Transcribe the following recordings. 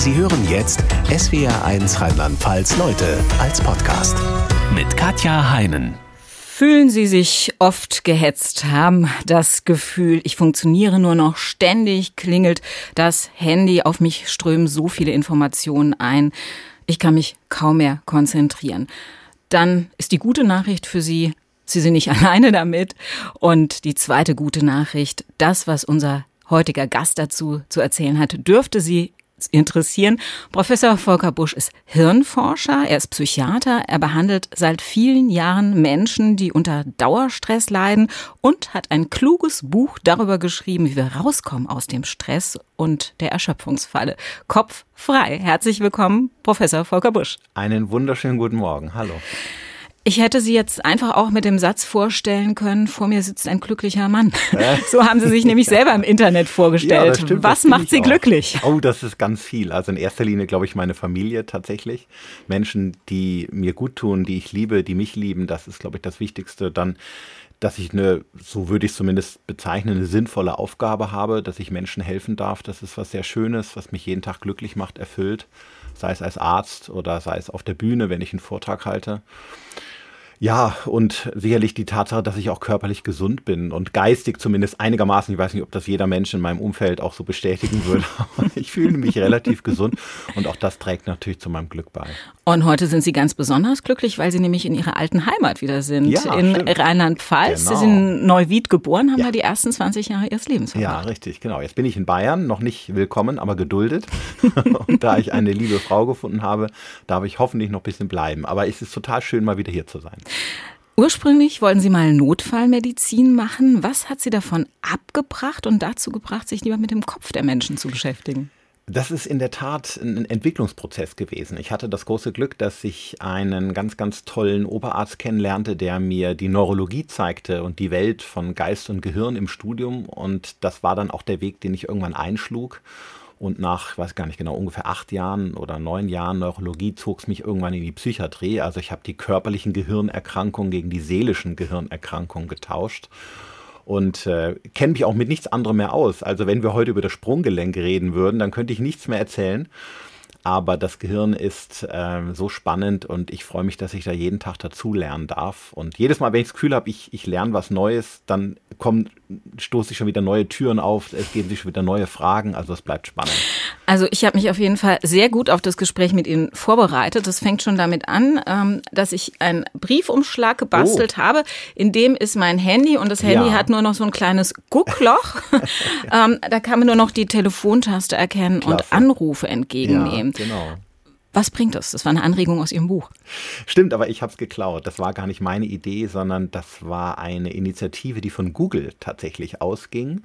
Sie hören jetzt SWR1 Rheinland-Pfalz Leute als Podcast mit Katja Heinen. Fühlen Sie sich oft gehetzt, haben das Gefühl, ich funktioniere nur noch ständig, klingelt das Handy, auf mich strömen so viele Informationen ein, ich kann mich kaum mehr konzentrieren. Dann ist die gute Nachricht für Sie, Sie sind nicht alleine damit. Und die zweite gute Nachricht, das, was unser heutiger Gast dazu zu erzählen hat, dürfte Sie interessieren. Professor Volker Busch ist Hirnforscher, er ist Psychiater, er behandelt seit vielen Jahren Menschen, die unter Dauerstress leiden und hat ein kluges Buch darüber geschrieben, wie wir rauskommen aus dem Stress und der Erschöpfungsfalle. Kopf frei. Herzlich willkommen, Professor Volker Busch. Einen wunderschönen guten Morgen. Hallo. Ich hätte Sie jetzt einfach auch mit dem Satz vorstellen können, vor mir sitzt ein glücklicher Mann. Äh? So haben Sie sich nämlich selber im Internet vorgestellt. Ja, stimmt, Was macht Sie auch. glücklich? Oh, das ist ganz viel. Also in erster Linie, glaube ich, meine Familie tatsächlich. Menschen, die mir gut tun, die ich liebe, die mich lieben, das ist, glaube ich, das Wichtigste. Dann dass ich eine, so würde ich es zumindest bezeichnen, eine sinnvolle Aufgabe habe, dass ich Menschen helfen darf. Das ist was sehr Schönes, was mich jeden Tag glücklich macht, erfüllt, sei es als Arzt oder sei es auf der Bühne, wenn ich einen Vortrag halte. Ja, und sicherlich die Tatsache, dass ich auch körperlich gesund bin und geistig zumindest einigermaßen. Ich weiß nicht, ob das jeder Mensch in meinem Umfeld auch so bestätigen würde. ich fühle mich relativ gesund und auch das trägt natürlich zu meinem Glück bei. Und heute sind Sie ganz besonders glücklich, weil Sie nämlich in Ihrer alten Heimat wieder sind. Ja, in Rheinland-Pfalz. Genau. Sie sind in Neuwied geboren, haben ja. da die ersten 20 Jahre Ihres Lebens verbracht. Ja, richtig, genau. Jetzt bin ich in Bayern, noch nicht willkommen, aber geduldet. und da ich eine liebe Frau gefunden habe, darf ich hoffentlich noch ein bisschen bleiben. Aber es ist total schön, mal wieder hier zu sein. Ursprünglich wollten Sie mal Notfallmedizin machen. Was hat Sie davon abgebracht und dazu gebracht, sich lieber mit dem Kopf der Menschen zu beschäftigen? Das ist in der Tat ein Entwicklungsprozess gewesen. Ich hatte das große Glück, dass ich einen ganz, ganz tollen Oberarzt kennenlernte, der mir die Neurologie zeigte und die Welt von Geist und Gehirn im Studium. Und das war dann auch der Weg, den ich irgendwann einschlug. Und nach, weiß gar nicht genau, ungefähr acht Jahren oder neun Jahren Neurologie zog es mich irgendwann in die Psychiatrie. Also ich habe die körperlichen Gehirnerkrankungen gegen die seelischen Gehirnerkrankungen getauscht und äh, kenne mich auch mit nichts anderem mehr aus. Also wenn wir heute über das Sprunggelenk reden würden, dann könnte ich nichts mehr erzählen. Aber das Gehirn ist äh, so spannend und ich freue mich, dass ich da jeden Tag dazu lernen darf. Und jedes Mal, wenn ich das Gefühl habe, ich, ich lerne was Neues, dann kommen stoße ich schon wieder neue Türen auf, es geben sich schon wieder neue Fragen, also es bleibt spannend. Also ich habe mich auf jeden Fall sehr gut auf das Gespräch mit Ihnen vorbereitet. Das fängt schon damit an, ähm, dass ich einen Briefumschlag gebastelt oh. habe. In dem ist mein Handy und das Handy ja. hat nur noch so ein kleines Guckloch. ähm, da kann man nur noch die Telefontaste erkennen Klasse. und Anrufe entgegennehmen. Ja, genau. Was bringt das? Das war eine Anregung aus Ihrem Buch. Stimmt, aber ich habe es geklaut. Das war gar nicht meine Idee, sondern das war eine Initiative, die von Google tatsächlich ausging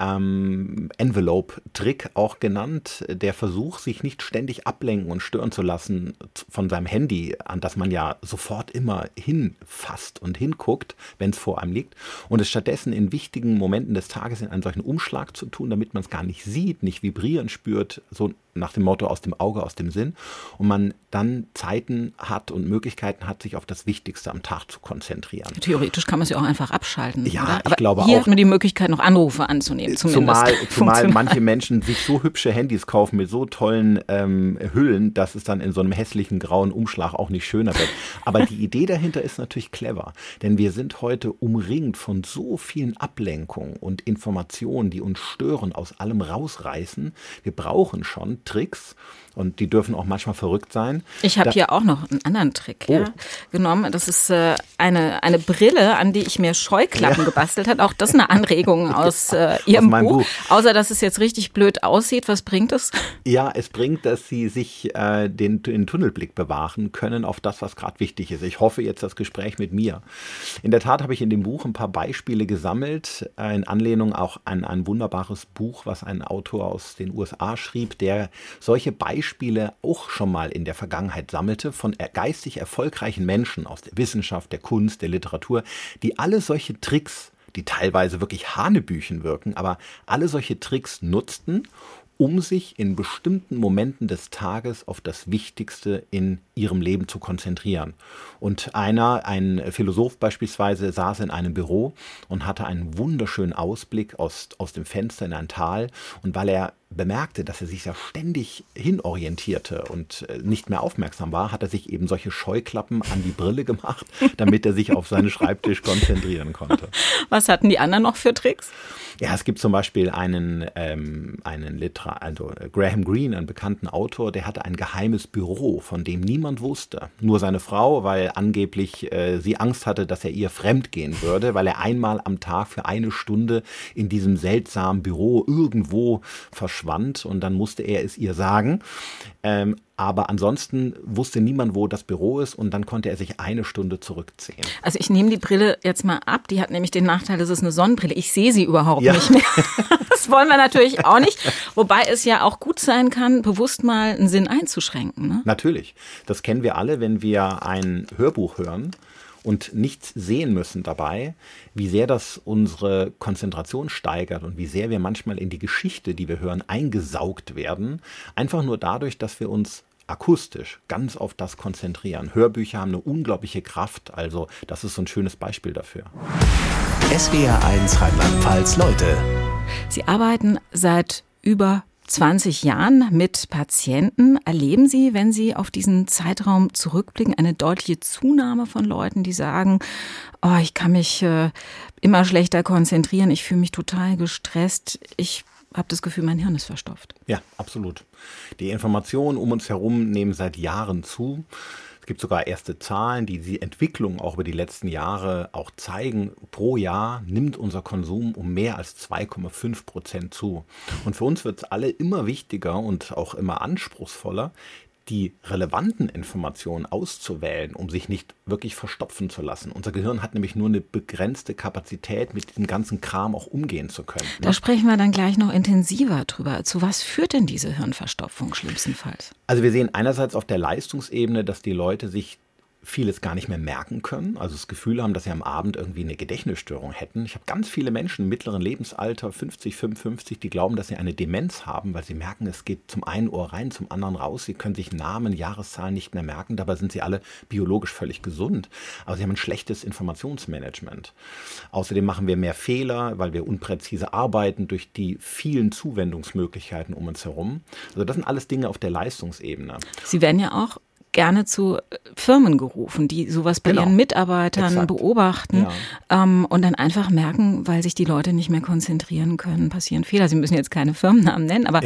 ähm, Envelope-Trick auch genannt, der Versuch, sich nicht ständig ablenken und stören zu lassen von seinem Handy, an das man ja sofort immer hinfasst und hinguckt, wenn es vor einem liegt, und es stattdessen in wichtigen Momenten des Tages in einen solchen Umschlag zu tun, damit man es gar nicht sieht, nicht vibrieren spürt, so nach dem Motto aus dem Auge, aus dem Sinn, und man dann Zeiten hat und Möglichkeiten hat, sich auf das Wichtigste am Tag zu konzentrieren. Theoretisch kann man ja auch einfach abschalten. Ja, oder? ich Aber glaube hier auch. hat man die Möglichkeit, noch Anrufe anzunehmen nehmen. Zumal, zumal manche Menschen sich so hübsche Handys kaufen mit so tollen ähm, Hüllen, dass es dann in so einem hässlichen grauen Umschlag auch nicht schöner wird. Aber die Idee dahinter ist natürlich clever, denn wir sind heute umringt von so vielen Ablenkungen und Informationen, die uns stören, aus allem rausreißen. Wir brauchen schon Tricks, und die dürfen auch manchmal verrückt sein. Ich habe hier auch noch einen anderen Trick oh. ja, genommen. Das ist äh, eine, eine Brille, an die ich mir Scheuklappen ja. gebastelt habe. Auch das ist eine Anregung aus äh, Ihrem aus Buch. Buch. Außer, dass es jetzt richtig blöd aussieht. Was bringt es? Ja, es bringt, dass Sie sich äh, den, den Tunnelblick bewahren können auf das, was gerade wichtig ist. Ich hoffe jetzt das Gespräch mit mir. In der Tat habe ich in dem Buch ein paar Beispiele gesammelt, äh, in Anlehnung auch an ein wunderbares Buch, was ein Autor aus den USA schrieb, der solche Beispiele Beispiele auch schon mal in der Vergangenheit sammelte von geistig erfolgreichen Menschen aus der Wissenschaft, der Kunst, der Literatur, die alle solche Tricks, die teilweise wirklich Hanebüchen wirken, aber alle solche Tricks nutzten, um sich in bestimmten Momenten des Tages auf das Wichtigste in ihrem Leben zu konzentrieren. Und einer, ein Philosoph beispielsweise, saß in einem Büro und hatte einen wunderschönen Ausblick aus, aus dem Fenster in ein Tal. Und weil er bemerkte, dass er sich ja ständig hinorientierte und äh, nicht mehr aufmerksam war, hat er sich eben solche Scheuklappen an die Brille gemacht, damit er sich auf seinen Schreibtisch konzentrieren konnte. Was hatten die anderen noch für Tricks? Ja, es gibt zum Beispiel einen, ähm, einen Liter also Graham Greene, einen bekannten Autor, der hatte ein geheimes Büro, von dem niemand wusste. Nur seine Frau, weil angeblich äh, sie Angst hatte, dass er ihr fremd gehen würde, weil er einmal am Tag für eine Stunde in diesem seltsamen Büro irgendwo verschwand und dann musste er es ihr sagen. Ähm, aber ansonsten wusste niemand, wo das Büro ist und dann konnte er sich eine Stunde zurückziehen. Also ich nehme die Brille jetzt mal ab. Die hat nämlich den Nachteil, es ist eine Sonnenbrille. Ich sehe sie überhaupt ja. nicht mehr. Das wollen wir natürlich auch nicht. Wobei es ja auch gut sein kann, bewusst mal einen Sinn einzuschränken. Ne? Natürlich. Das kennen wir alle, wenn wir ein Hörbuch hören und nichts sehen müssen dabei, wie sehr das unsere Konzentration steigert und wie sehr wir manchmal in die Geschichte, die wir hören, eingesaugt werden, einfach nur dadurch, dass wir uns akustisch ganz auf das konzentrieren. Hörbücher haben eine unglaubliche Kraft, also das ist so ein schönes Beispiel dafür. SWR 1 Rheinland-Pfalz Leute. Sie arbeiten seit über 20 Jahren mit Patienten. Erleben Sie, wenn Sie auf diesen Zeitraum zurückblicken, eine deutliche Zunahme von Leuten, die sagen, oh, ich kann mich äh, immer schlechter konzentrieren, ich fühle mich total gestresst, ich habe das Gefühl, mein Hirn ist verstopft. Ja, absolut. Die Informationen um uns herum nehmen seit Jahren zu. Es gibt sogar erste Zahlen, die die Entwicklung auch über die letzten Jahre auch zeigen. Pro Jahr nimmt unser Konsum um mehr als 2,5 Prozent zu. Und für uns wird es alle immer wichtiger und auch immer anspruchsvoller, die relevanten Informationen auszuwählen, um sich nicht wirklich verstopfen zu lassen. Unser Gehirn hat nämlich nur eine begrenzte Kapazität, mit dem ganzen Kram auch umgehen zu können. Da ne? sprechen wir dann gleich noch intensiver drüber. Zu was führt denn diese Hirnverstopfung schlimmstenfalls? Also wir sehen einerseits auf der Leistungsebene, dass die Leute sich vieles gar nicht mehr merken können, also das Gefühl haben, dass sie am Abend irgendwie eine Gedächtnisstörung hätten. Ich habe ganz viele Menschen im mittleren Lebensalter, 50, 55, die glauben, dass sie eine Demenz haben, weil sie merken, es geht zum einen Ohr rein, zum anderen raus. Sie können sich Namen, Jahreszahlen nicht mehr merken, dabei sind sie alle biologisch völlig gesund. Aber sie haben ein schlechtes Informationsmanagement. Außerdem machen wir mehr Fehler, weil wir unpräzise arbeiten durch die vielen Zuwendungsmöglichkeiten um uns herum. Also das sind alles Dinge auf der Leistungsebene. Sie werden ja auch gerne zu Firmen gerufen, die sowas bei genau. ihren Mitarbeitern Exakt. beobachten ja. ähm, und dann einfach merken, weil sich die Leute nicht mehr konzentrieren können, passieren Fehler. Sie müssen jetzt keine Firmennamen nennen, aber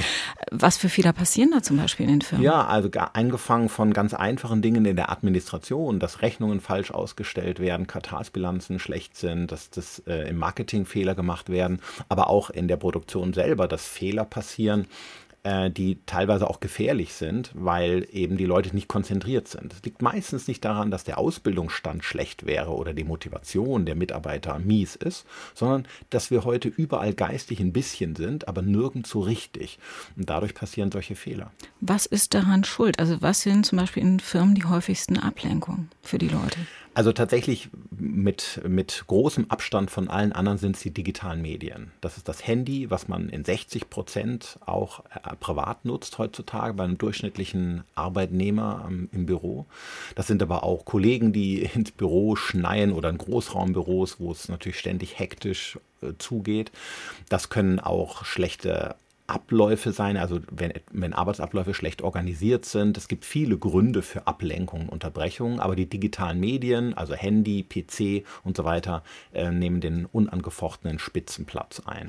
was für Fehler passieren da zum Beispiel in den Firmen? Ja, also angefangen von ganz einfachen Dingen in der Administration, dass Rechnungen falsch ausgestellt werden, Quartalsbilanzen schlecht sind, dass das äh, im Marketing Fehler gemacht werden, aber auch in der Produktion selber, dass Fehler passieren äh, die teilweise auch gefährlich sind, weil eben die Leute nicht konzentriert sind. Es liegt meistens nicht daran, dass der Ausbildungsstand schlecht wäre oder die Motivation der Mitarbeiter mies ist, sondern dass wir heute überall geistig ein bisschen sind, aber nirgends so richtig. Und dadurch passieren solche Fehler. Was ist daran schuld? Also was sind zum Beispiel in Firmen die häufigsten Ablenkungen für die Leute? Also tatsächlich mit, mit großem Abstand von allen anderen sind es die digitalen Medien. Das ist das Handy, was man in 60 Prozent auch äh, privat nutzt heutzutage bei einem durchschnittlichen Arbeitnehmer ähm, im Büro. Das sind aber auch Kollegen, die ins Büro schneien oder in Großraumbüros, wo es natürlich ständig hektisch äh, zugeht. Das können auch schlechte Abläufe sein, also wenn, wenn Arbeitsabläufe schlecht organisiert sind. Es gibt viele Gründe für Ablenkungen, Unterbrechungen, aber die digitalen Medien, also Handy, PC und so weiter, äh, nehmen den unangefochtenen Spitzenplatz ein.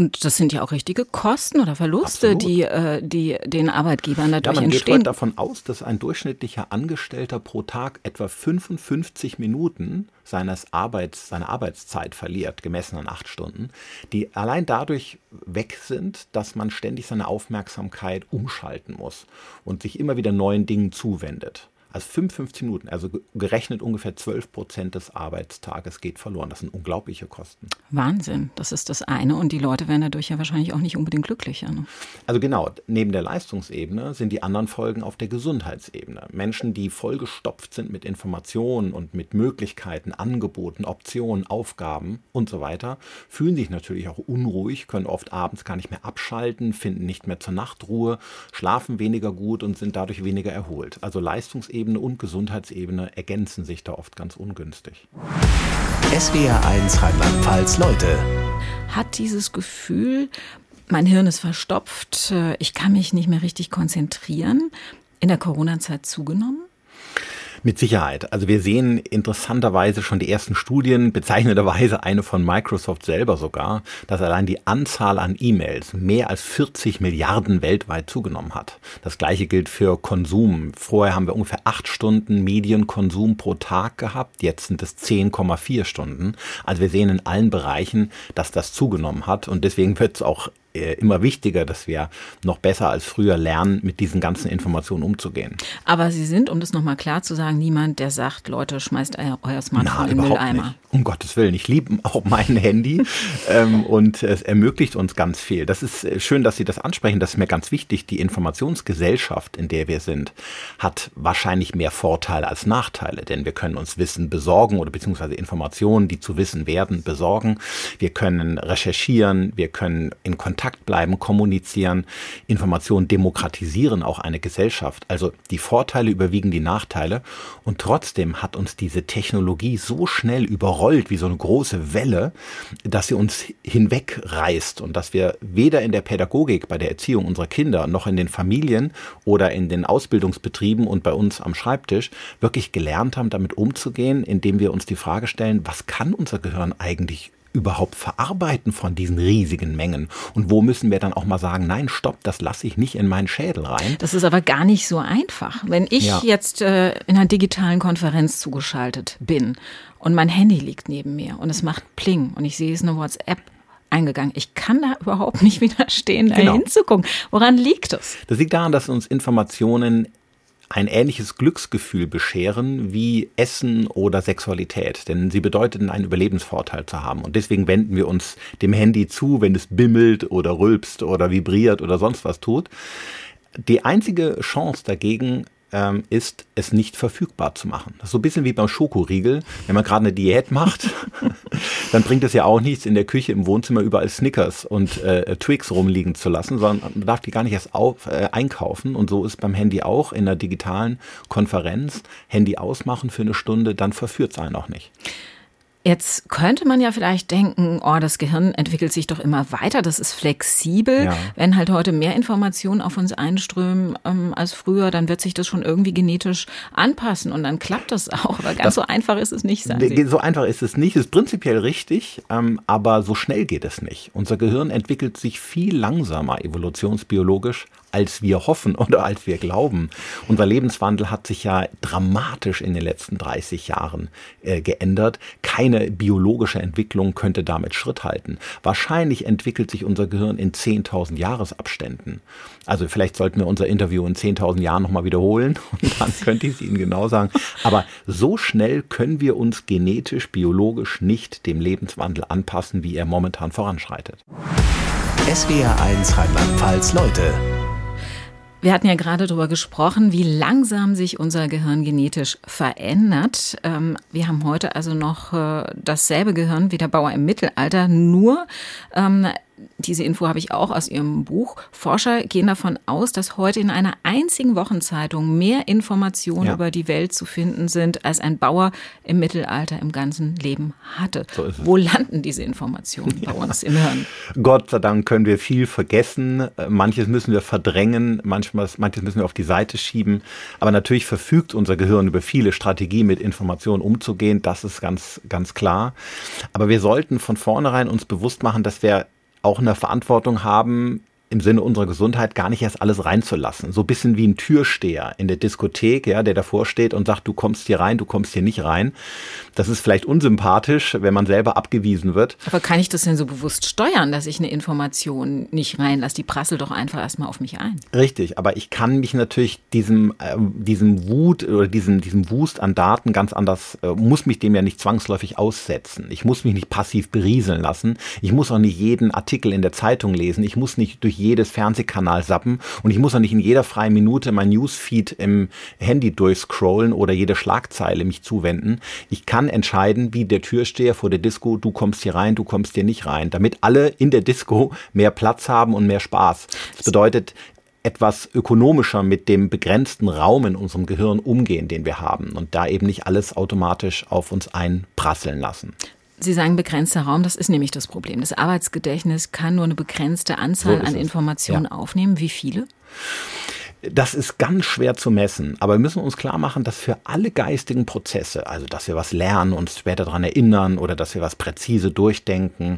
Und das sind ja auch richtige Kosten oder Verluste, die, äh, die den Arbeitgebern dadurch ja, man entstehen. Man geht davon aus, dass ein durchschnittlicher Angestellter pro Tag etwa 55 Minuten seines Arbeits, seiner Arbeitszeit verliert, gemessen an acht Stunden, die allein dadurch weg sind, dass man ständig seine Aufmerksamkeit umschalten muss und sich immer wieder neuen Dingen zuwendet. Also 55 Minuten, also gerechnet ungefähr 12 Prozent des Arbeitstages geht verloren. Das sind unglaubliche Kosten. Wahnsinn, das ist das eine. Und die Leute werden dadurch ja wahrscheinlich auch nicht unbedingt glücklicher. Ne? Also genau, neben der Leistungsebene sind die anderen Folgen auf der Gesundheitsebene. Menschen, die vollgestopft sind mit Informationen und mit Möglichkeiten, Angeboten, Optionen, Aufgaben und so weiter, fühlen sich natürlich auch unruhig, können oft abends gar nicht mehr abschalten, finden nicht mehr zur Nachtruhe, schlafen weniger gut und sind dadurch weniger erholt. Also Leistungsebene Lebensebene und Gesundheitsebene ergänzen sich da oft ganz ungünstig. SWR 1 Rheinland-Pfalz Leute. Hat dieses Gefühl, Mein Hirn ist verstopft, äh, ich kann mich nicht mehr richtig konzentrieren. In der Corona-Zeit zugenommen? Mit Sicherheit. Also wir sehen interessanterweise schon die ersten Studien, bezeichnenderweise eine von Microsoft selber sogar, dass allein die Anzahl an E-Mails mehr als 40 Milliarden weltweit zugenommen hat. Das gleiche gilt für Konsum. Vorher haben wir ungefähr acht Stunden Medienkonsum pro Tag gehabt, jetzt sind es 10,4 Stunden. Also wir sehen in allen Bereichen, dass das zugenommen hat und deswegen wird es auch immer wichtiger, dass wir noch besser als früher lernen, mit diesen ganzen Informationen umzugehen. Aber Sie sind, um das nochmal klar zu sagen, niemand, der sagt, Leute, schmeißt euer Smartphone Na, in den Mülleimer. Nicht. Um Gottes Willen, ich liebe auch mein Handy ähm, und es ermöglicht uns ganz viel. Das ist äh, schön, dass Sie das ansprechen. Das ist mir ganz wichtig. Die Informationsgesellschaft, in der wir sind, hat wahrscheinlich mehr Vorteile als Nachteile, denn wir können uns Wissen besorgen oder beziehungsweise Informationen, die zu Wissen werden, besorgen. Wir können recherchieren, wir können in Kontakt bleiben, kommunizieren, Informationen demokratisieren auch eine Gesellschaft. Also die Vorteile überwiegen die Nachteile und trotzdem hat uns diese Technologie so schnell überrollt wie so eine große Welle, dass sie uns hinwegreißt und dass wir weder in der Pädagogik, bei der Erziehung unserer Kinder, noch in den Familien oder in den Ausbildungsbetrieben und bei uns am Schreibtisch wirklich gelernt haben, damit umzugehen, indem wir uns die Frage stellen, was kann unser Gehirn eigentlich überhaupt verarbeiten von diesen riesigen Mengen? Und wo müssen wir dann auch mal sagen, nein, stopp, das lasse ich nicht in meinen Schädel rein? Das ist aber gar nicht so einfach. Wenn ich ja. jetzt äh, in einer digitalen Konferenz zugeschaltet bin und mein Handy liegt neben mir und es macht Pling und ich sehe es eine WhatsApp eingegangen. Ich kann da überhaupt nicht widerstehen, da genau. hinzugucken. Woran liegt das? Das liegt daran, dass uns Informationen ein ähnliches Glücksgefühl bescheren wie Essen oder Sexualität, denn sie bedeuteten einen Überlebensvorteil zu haben. Und deswegen wenden wir uns dem Handy zu, wenn es bimmelt oder rülpst oder vibriert oder sonst was tut. Die einzige Chance dagegen ähm, ist, es nicht verfügbar zu machen. Das ist so ein bisschen wie beim Schokoriegel. Wenn man gerade eine Diät macht, dann bringt es ja auch nichts, in der Küche im Wohnzimmer überall Snickers und äh, Twix rumliegen zu lassen, sondern man darf die gar nicht erst auf, äh, einkaufen. Und so ist beim Handy auch in der digitalen Konferenz. Handy ausmachen für eine Stunde, dann verführt es einen auch nicht. Jetzt könnte man ja vielleicht denken, oh, das Gehirn entwickelt sich doch immer weiter, das ist flexibel. Ja. Wenn halt heute mehr Informationen auf uns einströmen ähm, als früher, dann wird sich das schon irgendwie genetisch anpassen und dann klappt das auch. Aber ganz das, so einfach ist es nicht, sagen Sie. So einfach ist es nicht, ist prinzipiell richtig, ähm, aber so schnell geht es nicht. Unser Gehirn entwickelt sich viel langsamer evolutionsbiologisch als wir hoffen oder als wir glauben. Unser Lebenswandel hat sich ja dramatisch in den letzten 30 Jahren äh, geändert. Keine biologische Entwicklung könnte damit Schritt halten. Wahrscheinlich entwickelt sich unser Gehirn in 10.000 Jahresabständen. Also vielleicht sollten wir unser Interview in 10.000 Jahren nochmal wiederholen und dann könnte ich es Ihnen genau sagen. Aber so schnell können wir uns genetisch, biologisch nicht dem Lebenswandel anpassen, wie er momentan voranschreitet. SWR 1 Rheinland-Pfalz Leute wir hatten ja gerade darüber gesprochen, wie langsam sich unser Gehirn genetisch verändert. Ähm, wir haben heute also noch äh, dasselbe Gehirn wie der Bauer im Mittelalter, nur ähm, diese Info habe ich auch aus Ihrem Buch. Forscher gehen davon aus, dass heute in einer einzigen Wochenzeitung mehr Informationen ja. über die Welt zu finden sind, als ein Bauer im Mittelalter im ganzen Leben hatte. So Wo landen diese Informationen ja. bei uns im Hirn? Gott sei Dank können wir viel vergessen. Manches müssen wir verdrängen, manchmal, manches müssen wir auf die Seite schieben. Aber natürlich verfügt unser Gehirn über viele Strategien, mit Informationen umzugehen. Das ist ganz, ganz klar. Aber wir sollten von vornherein uns bewusst machen, dass wir auch eine Verantwortung haben, im Sinne unserer Gesundheit gar nicht erst alles reinzulassen. So ein bisschen wie ein Türsteher in der Diskothek, ja, der davor steht und sagt, du kommst hier rein, du kommst hier nicht rein. Das ist vielleicht unsympathisch, wenn man selber abgewiesen wird. Aber kann ich das denn so bewusst steuern, dass ich eine Information nicht reinlasse? Die prasselt doch einfach erstmal auf mich ein. Richtig, aber ich kann mich natürlich diesem, äh, diesem Wut oder diesem, diesem Wust an Daten ganz anders, äh, muss mich dem ja nicht zwangsläufig aussetzen. Ich muss mich nicht passiv berieseln lassen. Ich muss auch nicht jeden Artikel in der Zeitung lesen. Ich muss nicht durch jedes Fernsehkanal sappen und ich muss auch nicht in jeder freien Minute mein Newsfeed im Handy durchscrollen oder jede Schlagzeile mich zuwenden. Ich kann entscheiden, wie der Türsteher vor der Disco, du kommst hier rein, du kommst hier nicht rein, damit alle in der Disco mehr Platz haben und mehr Spaß. Das bedeutet, etwas ökonomischer mit dem begrenzten Raum in unserem Gehirn umgehen, den wir haben und da eben nicht alles automatisch auf uns einprasseln lassen. Sie sagen begrenzter Raum, das ist nämlich das Problem. Das Arbeitsgedächtnis kann nur eine begrenzte Anzahl so an Informationen ja. aufnehmen. Wie viele? Das ist ganz schwer zu messen, aber wir müssen uns klar machen, dass für alle geistigen Prozesse, also dass wir was lernen, uns später daran erinnern oder dass wir was präzise durchdenken,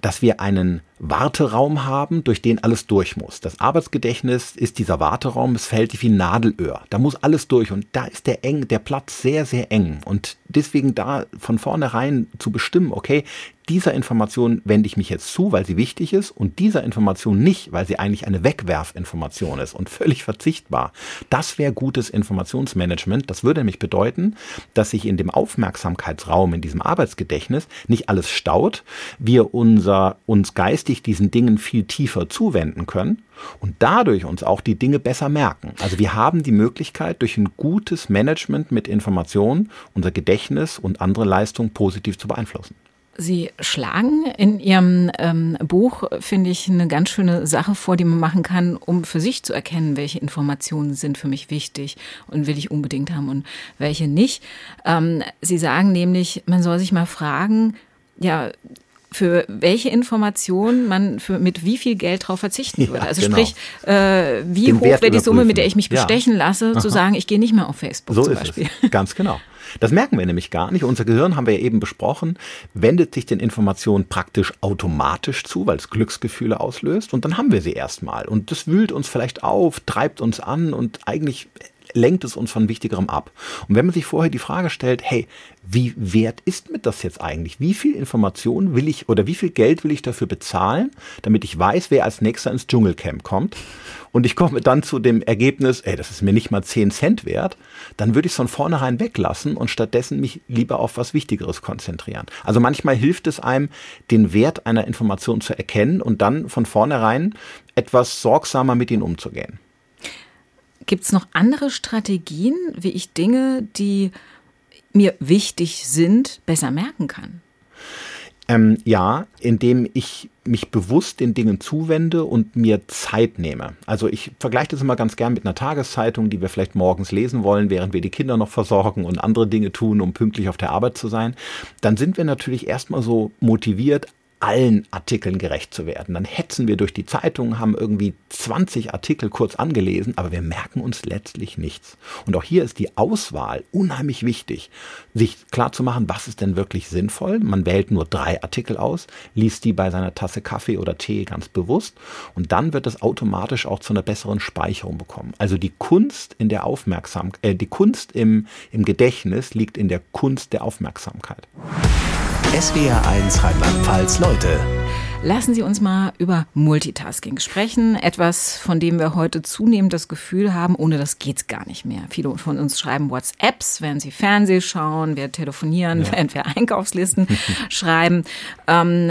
dass wir einen Warteraum haben, durch den alles durch muss. Das Arbeitsgedächtnis ist dieser Warteraum, es fällt wie ein Nadelöhr. Da muss alles durch und da ist der eng, der Platz sehr, sehr eng. Und deswegen da von vornherein zu bestimmen, okay, dieser Information wende ich mich jetzt zu, weil sie wichtig ist und dieser Information nicht, weil sie eigentlich eine Wegwerfinformation ist und völlig verzichtbar. Das wäre gutes Informationsmanagement. Das würde nämlich bedeuten, dass sich in dem Aufmerksamkeitsraum, in diesem Arbeitsgedächtnis nicht alles staut, wir unser, uns geistig diesen Dingen viel tiefer zuwenden können und dadurch uns auch die Dinge besser merken. Also wir haben die Möglichkeit, durch ein gutes Management mit Informationen unser Gedächtnis und andere Leistungen positiv zu beeinflussen. Sie schlagen in Ihrem ähm, Buch, finde ich, eine ganz schöne Sache vor, die man machen kann, um für sich zu erkennen, welche Informationen sind für mich wichtig und will ich unbedingt haben und welche nicht. Ähm, Sie sagen nämlich, man soll sich mal fragen, ja, für welche Informationen man für, mit wie viel Geld drauf verzichten würde. Ja, also genau. sprich, äh, wie Den hoch wäre die Summe, mit der ich mich bestechen ja. lasse, Aha. zu sagen, ich gehe nicht mehr auf Facebook so zum ist Beispiel. Es. Ganz genau. Das merken wir nämlich gar nicht. Unser Gehirn, haben wir ja eben besprochen, wendet sich den Informationen praktisch automatisch zu, weil es Glücksgefühle auslöst. Und dann haben wir sie erstmal. Und das wühlt uns vielleicht auf, treibt uns an und eigentlich lenkt es uns von Wichtigerem ab. Und wenn man sich vorher die Frage stellt, hey, wie wert ist mir das jetzt eigentlich? Wie viel Information will ich oder wie viel Geld will ich dafür bezahlen, damit ich weiß, wer als nächster ins Dschungelcamp kommt? Und ich komme dann zu dem Ergebnis, ey, das ist mir nicht mal 10 Cent wert, dann würde ich es von vornherein weglassen und stattdessen mich lieber auf was Wichtigeres konzentrieren. Also manchmal hilft es einem, den Wert einer Information zu erkennen und dann von vornherein etwas sorgsamer mit ihnen umzugehen. Gibt es noch andere Strategien, wie ich Dinge, die mir wichtig sind, besser merken kann? Ähm, ja, indem ich mich bewusst den Dingen zuwende und mir Zeit nehme. Also ich vergleiche das immer ganz gern mit einer Tageszeitung, die wir vielleicht morgens lesen wollen, während wir die Kinder noch versorgen und andere Dinge tun, um pünktlich auf der Arbeit zu sein. Dann sind wir natürlich erstmal so motiviert, allen Artikeln gerecht zu werden. Dann hetzen wir durch die Zeitung, haben irgendwie 20 Artikel kurz angelesen, aber wir merken uns letztlich nichts. Und auch hier ist die Auswahl unheimlich wichtig, sich klar zu machen, was ist denn wirklich sinnvoll. Man wählt nur drei Artikel aus, liest die bei seiner Tasse Kaffee oder Tee ganz bewusst und dann wird es automatisch auch zu einer besseren Speicherung bekommen. Also die Kunst in der Aufmerksamkeit, äh, die Kunst im, im Gedächtnis liegt in der Kunst der Aufmerksamkeit. SWR1 Rheinland-Pfalz Leute Lassen Sie uns mal über Multitasking sprechen. Etwas, von dem wir heute zunehmend das Gefühl haben, ohne das geht's gar nicht mehr. Viele von uns schreiben WhatsApps, während sie Fernseh schauen, wir telefonieren, ja. während wir Einkaufslisten schreiben. Ähm,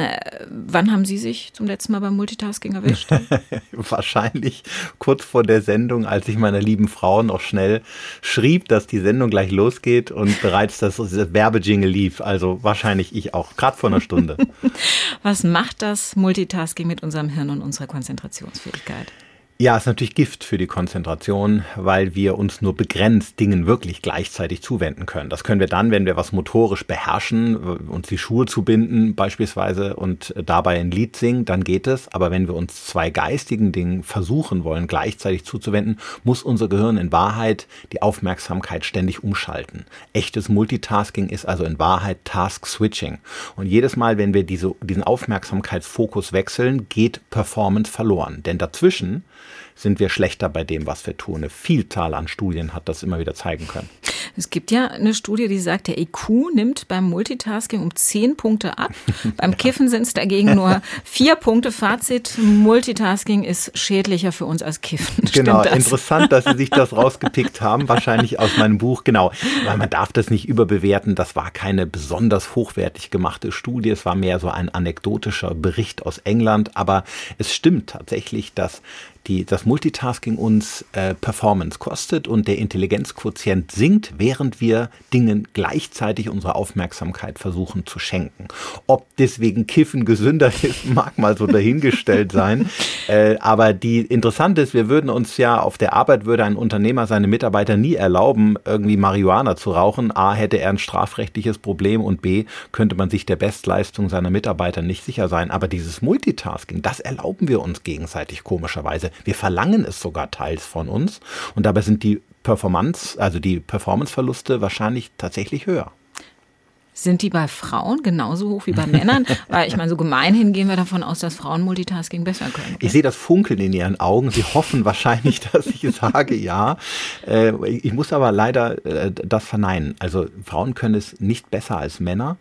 wann haben Sie sich zum letzten Mal beim Multitasking erwischt? Wahrscheinlich kurz vor der Sendung, als ich meiner lieben Frau noch schnell schrieb, dass die Sendung gleich losgeht und bereits das, das Werbejingle lief. Also wahrscheinlich ich auch, gerade vor einer Stunde. Was macht das das Multitasking mit unserem Hirn und unserer Konzentrationsfähigkeit? Ja, ist natürlich Gift für die Konzentration, weil wir uns nur begrenzt Dingen wirklich gleichzeitig zuwenden können. Das können wir dann, wenn wir was motorisch beherrschen, uns die Schuhe zubinden beispielsweise und dabei ein Lied singen, dann geht es. Aber wenn wir uns zwei geistigen Dingen versuchen wollen, gleichzeitig zuzuwenden, muss unser Gehirn in Wahrheit die Aufmerksamkeit ständig umschalten. Echtes Multitasking ist also in Wahrheit Task Switching. Und jedes Mal, wenn wir diese, diesen Aufmerksamkeitsfokus wechseln, geht Performance verloren. Denn dazwischen sind wir schlechter bei dem, was wir tun. Eine Vielzahl an Studien hat das immer wieder zeigen können. Es gibt ja eine Studie, die sagt, der IQ nimmt beim Multitasking um zehn Punkte ab. beim Kiffen sind es dagegen nur vier Punkte. Fazit, Multitasking ist schädlicher für uns als Kiffen. Genau, das? interessant, dass Sie sich das rausgepickt haben, wahrscheinlich aus meinem Buch. Genau, weil man darf das nicht überbewerten. Das war keine besonders hochwertig gemachte Studie. Es war mehr so ein anekdotischer Bericht aus England. Aber es stimmt tatsächlich, dass die, das Multitasking uns äh, Performance kostet und der Intelligenzquotient sinkt, während wir Dingen gleichzeitig unsere Aufmerksamkeit versuchen zu schenken. Ob deswegen Kiffen gesünder ist, mag mal so dahingestellt sein. Äh, aber die interessante ist, wir würden uns ja auf der Arbeit würde ein Unternehmer seine Mitarbeiter nie erlauben, irgendwie Marihuana zu rauchen. A, hätte er ein strafrechtliches Problem und B, könnte man sich der Bestleistung seiner Mitarbeiter nicht sicher sein. Aber dieses Multitasking, das erlauben wir uns gegenseitig komischerweise. Wir verlangen es sogar teils von uns und dabei sind die Performance, also die Performanceverluste wahrscheinlich tatsächlich höher. Sind die bei Frauen genauso hoch wie bei Männern? Weil ich meine, so gemeinhin gehen wir davon aus, dass Frauen Multitasking besser können. Ich sehe das Funkeln in ihren Augen. Sie hoffen wahrscheinlich, dass ich sage ja. Äh, ich muss aber leider äh, das verneinen. Also Frauen können es nicht besser als Männer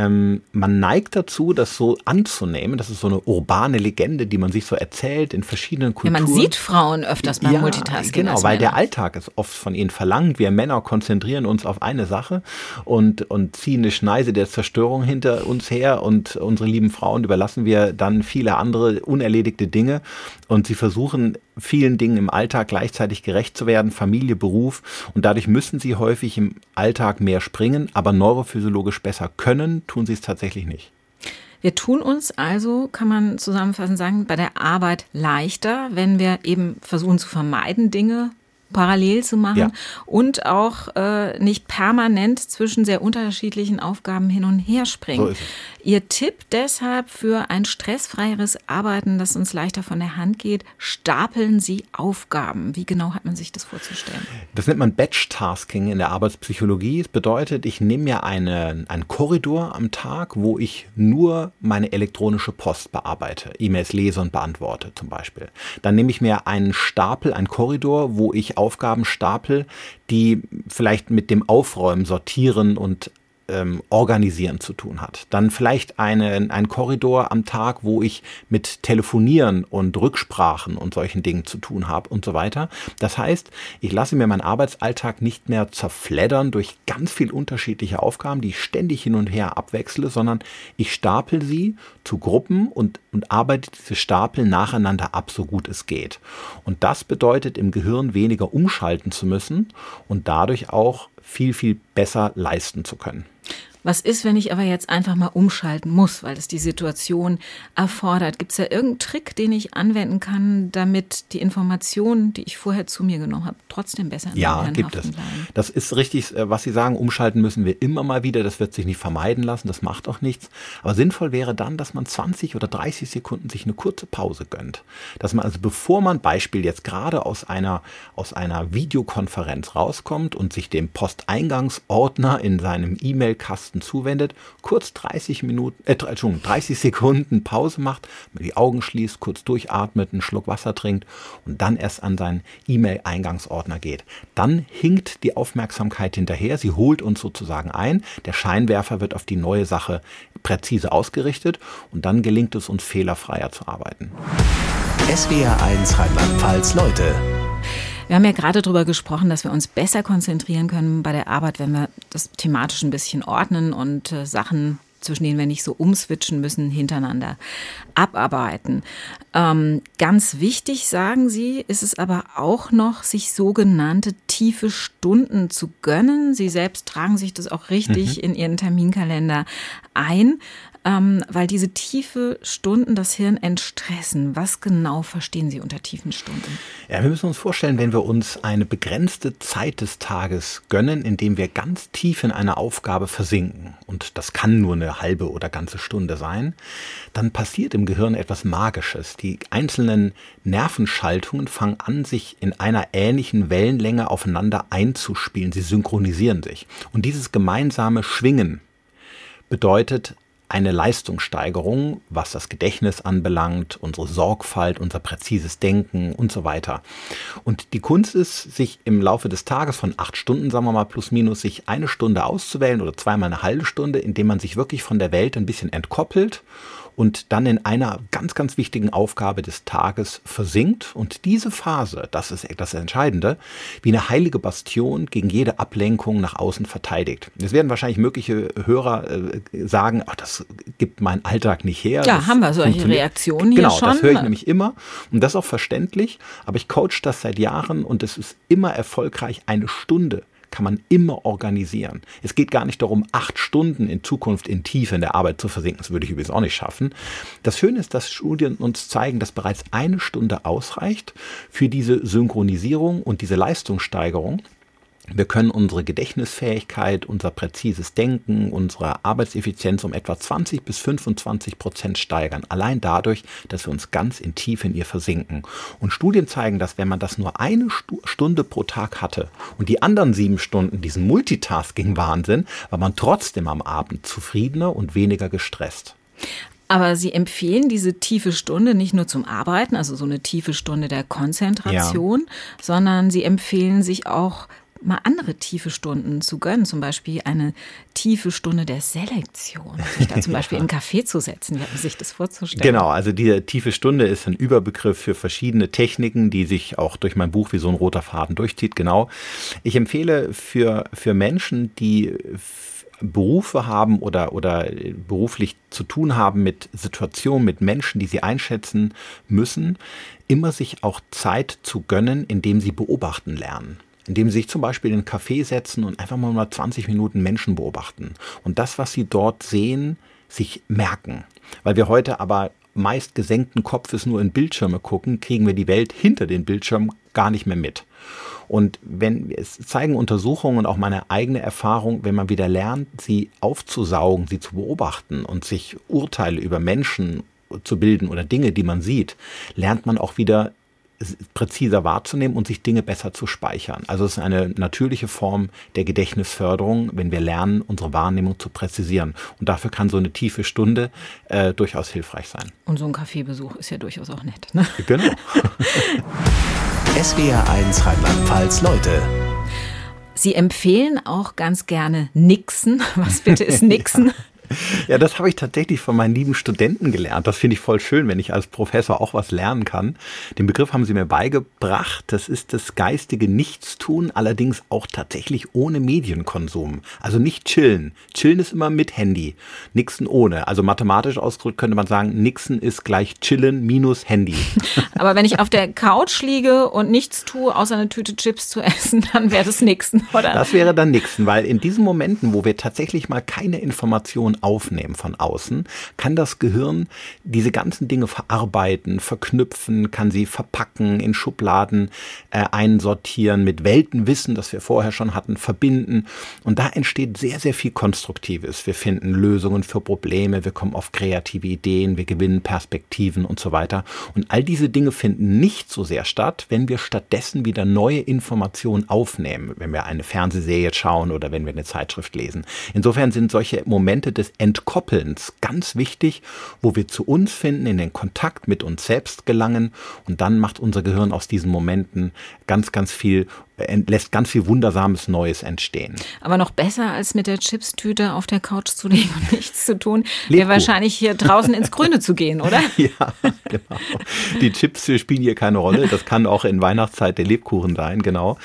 ähm, man neigt dazu, das so anzunehmen. Das ist so eine urbane Legende, die man sich so erzählt in verschiedenen Kulturen. Ja, man sieht Frauen öfters beim ja, Multitasking. Genau, weil der Alltag es oft von ihnen verlangt. Wir Männer konzentrieren uns auf eine Sache und, und ziehen eine Schneise der Zerstörung hinter uns her und unsere lieben Frauen überlassen wir dann viele andere unerledigte Dinge und sie versuchen vielen Dingen im Alltag gleichzeitig gerecht zu werden, Familie, Beruf und dadurch müssen sie häufig im Alltag mehr springen, aber neurophysiologisch besser können, tun sie es tatsächlich nicht. Wir tun uns also, kann man zusammenfassend sagen, bei der Arbeit leichter, wenn wir eben versuchen zu vermeiden, Dinge parallel zu machen ja. und auch äh, nicht permanent zwischen sehr unterschiedlichen Aufgaben hin und her springen. So Ihr Tipp deshalb für ein stressfreieres Arbeiten, das uns leichter von der Hand geht, stapeln Sie Aufgaben. Wie genau hat man sich das vorzustellen? Das nennt man Batch-Tasking in der Arbeitspsychologie. Es bedeutet, ich nehme mir eine, einen Korridor am Tag, wo ich nur meine elektronische Post bearbeite, E-Mails lese und beantworte zum Beispiel. Dann nehme ich mir einen Stapel, einen Korridor, wo ich Aufgabenstapel, die vielleicht mit dem Aufräumen, Sortieren und ähm, Organisieren zu tun hat. Dann vielleicht eine, ein Korridor am Tag, wo ich mit Telefonieren und Rücksprachen und solchen Dingen zu tun habe und so weiter. Das heißt, ich lasse mir meinen Arbeitsalltag nicht mehr zerfleddern durch ganz viel unterschiedliche Aufgaben, die ich ständig hin und her abwechsle, sondern ich stapel sie zu Gruppen und, und arbeite diese Stapel nacheinander ab, so gut es geht. Und das bedeutet im Gehirn weniger umschalten zu müssen und dadurch auch viel, viel besser leisten zu können. Was ist, wenn ich aber jetzt einfach mal umschalten muss, weil es die Situation erfordert? Gibt es da irgendeinen Trick, den ich anwenden kann, damit die Informationen, die ich vorher zu mir genommen habe, trotzdem besser in Ja, gibt es. Bleiben? Das ist richtig, äh, was Sie sagen, umschalten müssen wir immer mal wieder. Das wird sich nicht vermeiden lassen, das macht auch nichts. Aber sinnvoll wäre dann, dass man 20 oder 30 Sekunden sich eine kurze Pause gönnt. Dass man also, bevor man Beispiel jetzt gerade aus einer, aus einer Videokonferenz rauskommt und sich dem Posteingangsordner in seinem E-Mail-Kasten Tasten zuwendet, kurz 30 Minuten, äh, Entschuldigung, 30 Sekunden Pause macht, die Augen schließt, kurz durchatmet, einen Schluck Wasser trinkt und dann erst an seinen E-Mail-Eingangsordner geht. Dann hinkt die Aufmerksamkeit hinterher, sie holt uns sozusagen ein, der Scheinwerfer wird auf die neue Sache präzise ausgerichtet und dann gelingt es uns fehlerfreier zu arbeiten. SWR 1 Rheinland-Pfalz Leute wir haben ja gerade darüber gesprochen, dass wir uns besser konzentrieren können bei der Arbeit, wenn wir das thematisch ein bisschen ordnen und äh, Sachen zwischen denen wir nicht so umswitchen müssen, hintereinander abarbeiten. Ähm, ganz wichtig, sagen Sie, ist es aber auch noch, sich sogenannte tiefe Stunden zu gönnen. Sie selbst tragen sich das auch richtig mhm. in Ihren Terminkalender ein ähm, weil diese tiefe Stunden das Hirn entstressen. Was genau verstehen Sie unter tiefen Stunden? Ja, wir müssen uns vorstellen, wenn wir uns eine begrenzte Zeit des Tages gönnen, indem wir ganz tief in eine Aufgabe versinken, und das kann nur eine halbe oder ganze Stunde sein, dann passiert im Gehirn etwas Magisches. Die einzelnen Nervenschaltungen fangen an, sich in einer ähnlichen Wellenlänge aufeinander einzuspielen. Sie synchronisieren sich. Und dieses gemeinsame Schwingen bedeutet eine Leistungssteigerung, was das Gedächtnis anbelangt, unsere Sorgfalt, unser präzises Denken und so weiter. Und die Kunst ist, sich im Laufe des Tages von acht Stunden, sagen wir mal plus minus, sich eine Stunde auszuwählen oder zweimal eine halbe Stunde, indem man sich wirklich von der Welt ein bisschen entkoppelt und dann in einer ganz, ganz wichtigen Aufgabe des Tages versinkt. Und diese Phase, das ist das Entscheidende, wie eine heilige Bastion gegen jede Ablenkung nach außen verteidigt. Es werden wahrscheinlich mögliche Hörer äh, sagen, ach, das gibt mein Alltag nicht her. Ja, haben wir solche Reaktionen hier genau, schon. Genau, das höre ich nämlich immer. Und das ist auch verständlich. Aber ich coach das seit Jahren und es ist immer erfolgreich, eine Stunde kann man immer organisieren. Es geht gar nicht darum, acht Stunden in Zukunft in Tiefe in der Arbeit zu versinken. Das würde ich übrigens auch nicht schaffen. Das Schöne ist, dass Studien uns zeigen, dass bereits eine Stunde ausreicht für diese Synchronisierung und diese Leistungssteigerung. Wir können unsere Gedächtnisfähigkeit, unser präzises Denken, unsere Arbeitseffizienz um etwa 20 bis 25 Prozent steigern. Allein dadurch, dass wir uns ganz in Tiefe in ihr versinken. Und Studien zeigen, dass wenn man das nur eine Stunde pro Tag hatte und die anderen sieben Stunden diesen Multitasking-Wahnsinn, war man trotzdem am Abend zufriedener und weniger gestresst. Aber Sie empfehlen diese tiefe Stunde nicht nur zum Arbeiten, also so eine tiefe Stunde der Konzentration, ja. sondern Sie empfehlen sich auch mal andere tiefe Stunden zu gönnen, zum Beispiel eine tiefe Stunde der Selektion, sich da zum Beispiel einen Café zu setzen, wie sich das vorzustellen? Genau, also diese tiefe Stunde ist ein Überbegriff für verschiedene Techniken, die sich auch durch mein Buch wie so ein roter Faden durchzieht, genau. Ich empfehle für, für Menschen, die Berufe haben oder, oder beruflich zu tun haben mit Situationen, mit Menschen, die sie einschätzen müssen, immer sich auch Zeit zu gönnen, indem sie beobachten lernen indem sie sich zum Beispiel in einen Café setzen und einfach mal 20 Minuten Menschen beobachten und das, was sie dort sehen, sich merken. Weil wir heute aber meist gesenkten Kopfes nur in Bildschirme gucken, kriegen wir die Welt hinter den Bildschirmen gar nicht mehr mit. Und wenn es zeigen Untersuchungen und auch meine eigene Erfahrung, wenn man wieder lernt, sie aufzusaugen, sie zu beobachten und sich Urteile über Menschen zu bilden oder Dinge, die man sieht, lernt man auch wieder präziser wahrzunehmen und sich Dinge besser zu speichern. Also es ist eine natürliche Form der Gedächtnisförderung, wenn wir lernen, unsere Wahrnehmung zu präzisieren. Und dafür kann so eine tiefe Stunde äh, durchaus hilfreich sein. Und so ein Kaffeebesuch ist ja durchaus auch nett. Ne? Genau. SWR 1 Rheinland-Pfalz Leute. Sie empfehlen auch ganz gerne Nixen. Was bitte ist Nixen? Ja. Das habe ich tatsächlich von meinen lieben Studenten gelernt. Das finde ich voll schön, wenn ich als Professor auch was lernen kann. Den Begriff haben sie mir beigebracht. Das ist das geistige Nichtstun, allerdings auch tatsächlich ohne Medienkonsum. Also nicht chillen. Chillen ist immer mit Handy. Nixen ohne. Also mathematisch ausgedrückt könnte man sagen, Nixen ist gleich chillen minus Handy. Aber wenn ich auf der Couch liege und nichts tue, außer eine Tüte Chips zu essen, dann wäre das Nixen, oder? Das wäre dann Nixen, weil in diesen Momenten, wo wir tatsächlich mal keine Aufnehmen von außen, kann das Gehirn diese ganzen Dinge verarbeiten, verknüpfen, kann sie verpacken, in Schubladen äh, einsortieren, mit Weltenwissen, das wir vorher schon hatten, verbinden. Und da entsteht sehr, sehr viel Konstruktives. Wir finden Lösungen für Probleme, wir kommen auf kreative Ideen, wir gewinnen Perspektiven und so weiter. Und all diese Dinge finden nicht so sehr statt, wenn wir stattdessen wieder neue Informationen aufnehmen, wenn wir eine Fernsehserie schauen oder wenn wir eine Zeitschrift lesen. Insofern sind solche Momente des Entkoppelns ganz wichtig, wo wir zu uns finden, in den Kontakt mit uns selbst gelangen. Und dann macht unser Gehirn aus diesen Momenten ganz, ganz viel lässt ganz viel Wundersames Neues entstehen. Aber noch besser als mit der Chipstüte auf der Couch zu liegen und nichts zu tun, wäre wahrscheinlich hier draußen ins Grüne zu gehen, oder? Ja, genau. Die Chips spielen hier keine Rolle. Das kann auch in Weihnachtszeit der Lebkuchen sein, genau.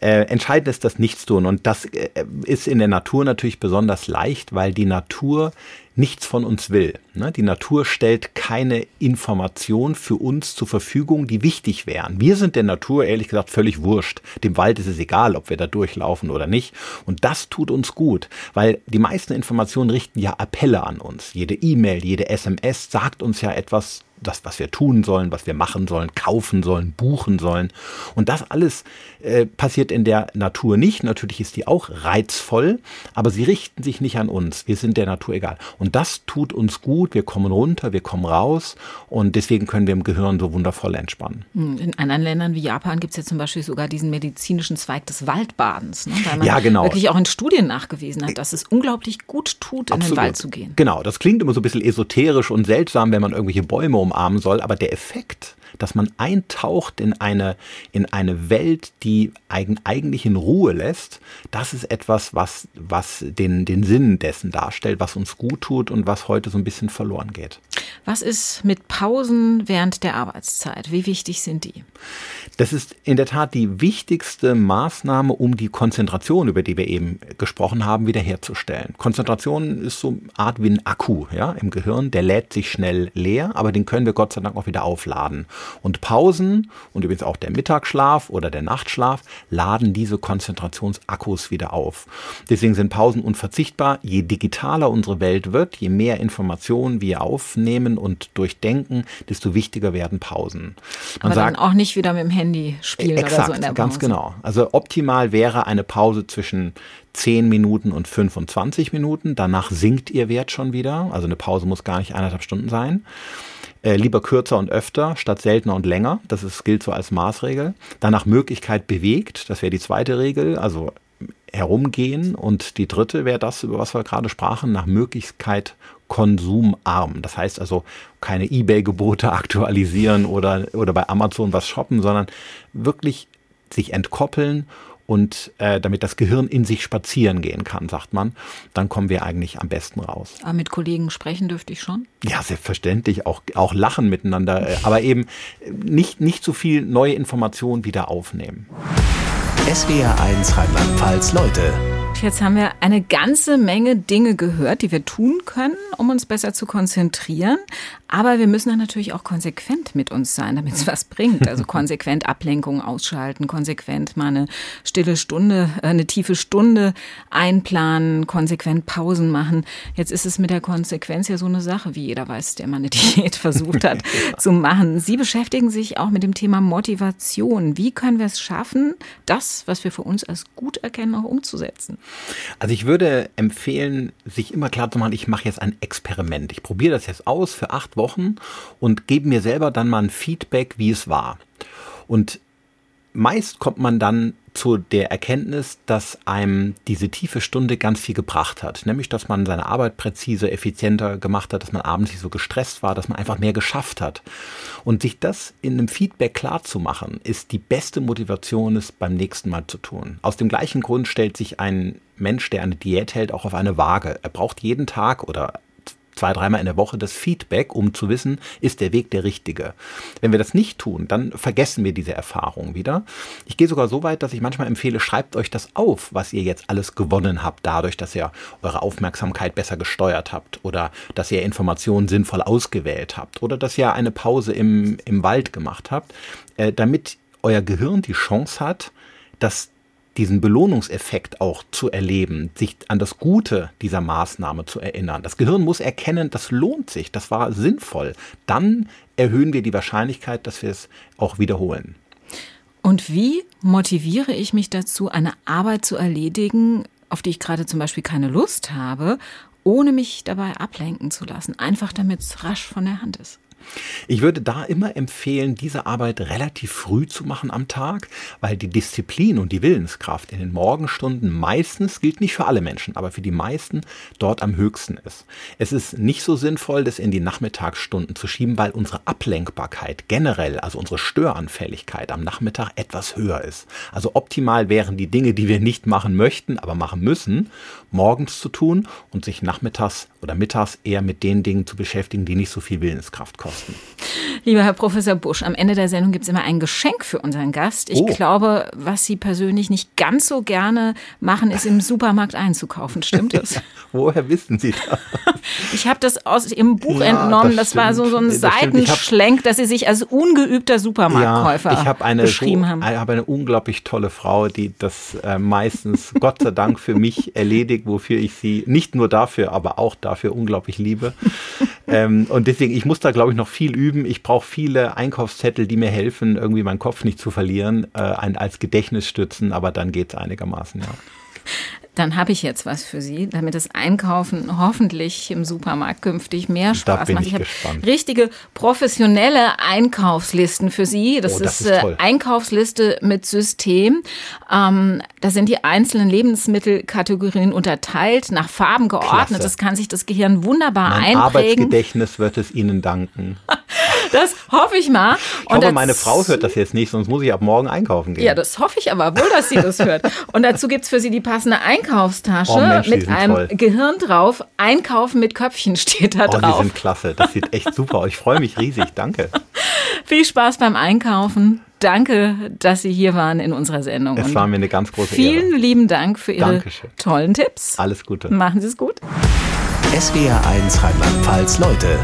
Äh, entscheidend ist das Nichtstun. Und das äh, ist in der Natur natürlich besonders leicht, weil die Natur nichts von uns will. Ne? Die Natur stellt keine Information für uns zur Verfügung, die wichtig wären. Wir sind der Natur ehrlich gesagt völlig wurscht. Dem Wald ist es egal, ob wir da durchlaufen oder nicht. Und das tut uns gut, weil die meisten Informationen richten ja Appelle an uns. Jede E-Mail, jede SMS sagt uns ja etwas das, was wir tun sollen, was wir machen sollen, kaufen sollen, buchen sollen. Und das alles äh, passiert in der Natur nicht. Natürlich ist die auch reizvoll, aber sie richten sich nicht an uns. Wir sind der Natur egal. Und das tut uns gut. Wir kommen runter, wir kommen raus und deswegen können wir im Gehirn so wundervoll entspannen. Hm, in anderen Ländern wie Japan gibt es ja zum Beispiel sogar diesen medizinischen Zweig des Waldbadens, ne? weil man ja, genau. wirklich auch in Studien nachgewiesen hat, dass es unglaublich gut tut, Absolut. in den Wald zu gehen. Genau, das klingt immer so ein bisschen esoterisch und seltsam, wenn man irgendwelche Bäume umarmen soll, aber der Effekt dass man eintaucht in eine, in eine Welt, die eigentlich in Ruhe lässt. Das ist etwas, was, was den, den Sinn dessen darstellt, was uns gut tut und was heute so ein bisschen verloren geht. Was ist mit Pausen während der Arbeitszeit? Wie wichtig sind die? Das ist in der Tat die wichtigste Maßnahme, um die Konzentration, über die wir eben gesprochen haben, wiederherzustellen. Konzentration ist so eine Art wie ein Akku ja, im Gehirn, der lädt sich schnell leer, aber den können wir Gott sei Dank auch wieder aufladen. Und Pausen und übrigens auch der Mittagsschlaf oder der Nachtschlaf laden diese Konzentrationsakkus wieder auf. Deswegen sind Pausen unverzichtbar. Je digitaler unsere Welt wird, je mehr Informationen wir aufnehmen und durchdenken, desto wichtiger werden Pausen. Man aber sagt, dann auch nicht wieder mit dem Handy spielen exakt, oder so in der Pause. Ganz genau. Also optimal wäre eine Pause zwischen 10 Minuten und 25 Minuten. Danach sinkt ihr Wert schon wieder. Also eine Pause muss gar nicht eineinhalb Stunden sein. Äh, lieber kürzer und öfter statt seltener und länger. Das ist, gilt so als Maßregel. Danach Möglichkeit bewegt. Das wäre die zweite Regel. Also herumgehen. Und die dritte wäre das, über was wir gerade sprachen, nach Möglichkeit konsumarm. Das heißt also keine eBay-Gebote aktualisieren oder, oder bei Amazon was shoppen, sondern wirklich sich entkoppeln und äh, damit das Gehirn in sich spazieren gehen kann, sagt man, dann kommen wir eigentlich am besten raus. Aber mit Kollegen sprechen dürfte ich schon? Ja, selbstverständlich, auch, auch lachen miteinander, äh, aber eben nicht, nicht so viel neue Informationen wieder aufnehmen. SWR 1 Rheinland-Pfalz Leute Jetzt haben wir eine ganze Menge Dinge gehört, die wir tun können, um uns besser zu konzentrieren. Aber wir müssen dann natürlich auch konsequent mit uns sein, damit es was bringt. Also konsequent Ablenkungen ausschalten, konsequent mal eine stille Stunde, äh, eine tiefe Stunde einplanen, konsequent Pausen machen. Jetzt ist es mit der Konsequenz ja so eine Sache, wie jeder weiß, der mal eine Diät versucht hat zu machen. Sie beschäftigen sich auch mit dem Thema Motivation. Wie können wir es schaffen, das, was wir für uns als gut erkennen, auch umzusetzen? Also ich würde empfehlen, sich immer klar zu machen, ich mache jetzt ein Experiment. Ich probiere das jetzt aus für acht Wochen und gebe mir selber dann mal ein Feedback, wie es war. Und meist kommt man dann zu der Erkenntnis, dass einem diese tiefe Stunde ganz viel gebracht hat. Nämlich, dass man seine Arbeit präziser, effizienter gemacht hat, dass man abends nicht so gestresst war, dass man einfach mehr geschafft hat. Und sich das in einem Feedback klar zu machen, ist die beste Motivation, es beim nächsten Mal zu tun. Aus dem gleichen Grund stellt sich ein Mensch, der eine Diät hält, auch auf eine Waage. Er braucht jeden Tag oder zwei, dreimal in der Woche das Feedback, um zu wissen, ist der Weg der richtige. Wenn wir das nicht tun, dann vergessen wir diese Erfahrung wieder. Ich gehe sogar so weit, dass ich manchmal empfehle, schreibt euch das auf, was ihr jetzt alles gewonnen habt, dadurch, dass ihr eure Aufmerksamkeit besser gesteuert habt oder dass ihr Informationen sinnvoll ausgewählt habt oder dass ihr eine Pause im, im Wald gemacht habt, äh, damit euer Gehirn die Chance hat, dass diesen Belohnungseffekt auch zu erleben, sich an das Gute dieser Maßnahme zu erinnern. Das Gehirn muss erkennen, das lohnt sich, das war sinnvoll. Dann erhöhen wir die Wahrscheinlichkeit, dass wir es auch wiederholen. Und wie motiviere ich mich dazu, eine Arbeit zu erledigen, auf die ich gerade zum Beispiel keine Lust habe, ohne mich dabei ablenken zu lassen, einfach damit es rasch von der Hand ist? Ich würde da immer empfehlen, diese Arbeit relativ früh zu machen am Tag, weil die Disziplin und die Willenskraft in den Morgenstunden meistens, gilt nicht für alle Menschen, aber für die meisten dort am höchsten ist. Es ist nicht so sinnvoll, das in die Nachmittagsstunden zu schieben, weil unsere Ablenkbarkeit generell, also unsere Störanfälligkeit am Nachmittag etwas höher ist. Also optimal wären die Dinge, die wir nicht machen möchten, aber machen müssen, morgens zu tun und sich nachmittags oder mittags eher mit den Dingen zu beschäftigen, die nicht so viel Willenskraft kosten kosten. Lieber Herr Professor Busch, am Ende der Sendung gibt es immer ein Geschenk für unseren Gast. Ich oh. glaube, was Sie persönlich nicht ganz so gerne machen, ist im Supermarkt einzukaufen. Stimmt das? Woher wissen Sie das? Ich habe das aus Ihrem Buch ja, entnommen. Das, das war so, so ein das Seitenschlenk, dass Sie sich als ungeübter Supermarktkäufer ja, ich hab eine, beschrieben haben. Ich habe eine unglaublich tolle Frau, die das äh, meistens, Gott sei Dank, für mich erledigt, wofür ich sie nicht nur dafür, aber auch dafür unglaublich liebe. Ähm, und deswegen, ich muss da, glaube ich, noch viel üben. Ich brauche viele Einkaufszettel, die mir helfen, irgendwie meinen Kopf nicht zu verlieren, äh, als Gedächtnis stützen, aber dann geht es einigermaßen, ja dann habe ich jetzt was für Sie, damit das Einkaufen hoffentlich im Supermarkt künftig mehr Spaß macht. Ich, ich habe richtige professionelle Einkaufslisten für Sie. Das, oh, das ist, ist äh, Einkaufsliste mit System. Ähm, da sind die einzelnen Lebensmittelkategorien unterteilt, nach Farben geordnet. Klasse. Das kann sich das Gehirn wunderbar mein einprägen. Arbeitsgedächtnis wird es Ihnen danken. Das hoffe ich mal. Ich hoffe, meine Frau hört das jetzt nicht, sonst muss ich ab morgen einkaufen gehen. Ja, das hoffe ich aber wohl, dass sie das hört. Und dazu gibt es für sie die passende Einkaufstasche oh Mensch, mit einem toll. Gehirn drauf. Einkaufen mit Köpfchen steht da oh, drauf. die sind klasse. Das sieht echt super aus. Ich freue mich riesig. Danke. Viel Spaß beim Einkaufen. Danke, dass Sie hier waren in unserer Sendung. Es war mir eine ganz große Vielen Ehre. lieben Dank für Ihre Dankeschön. tollen Tipps. Alles Gute. Machen Sie es gut. SWR 1 Rheinland-Pfalz Leute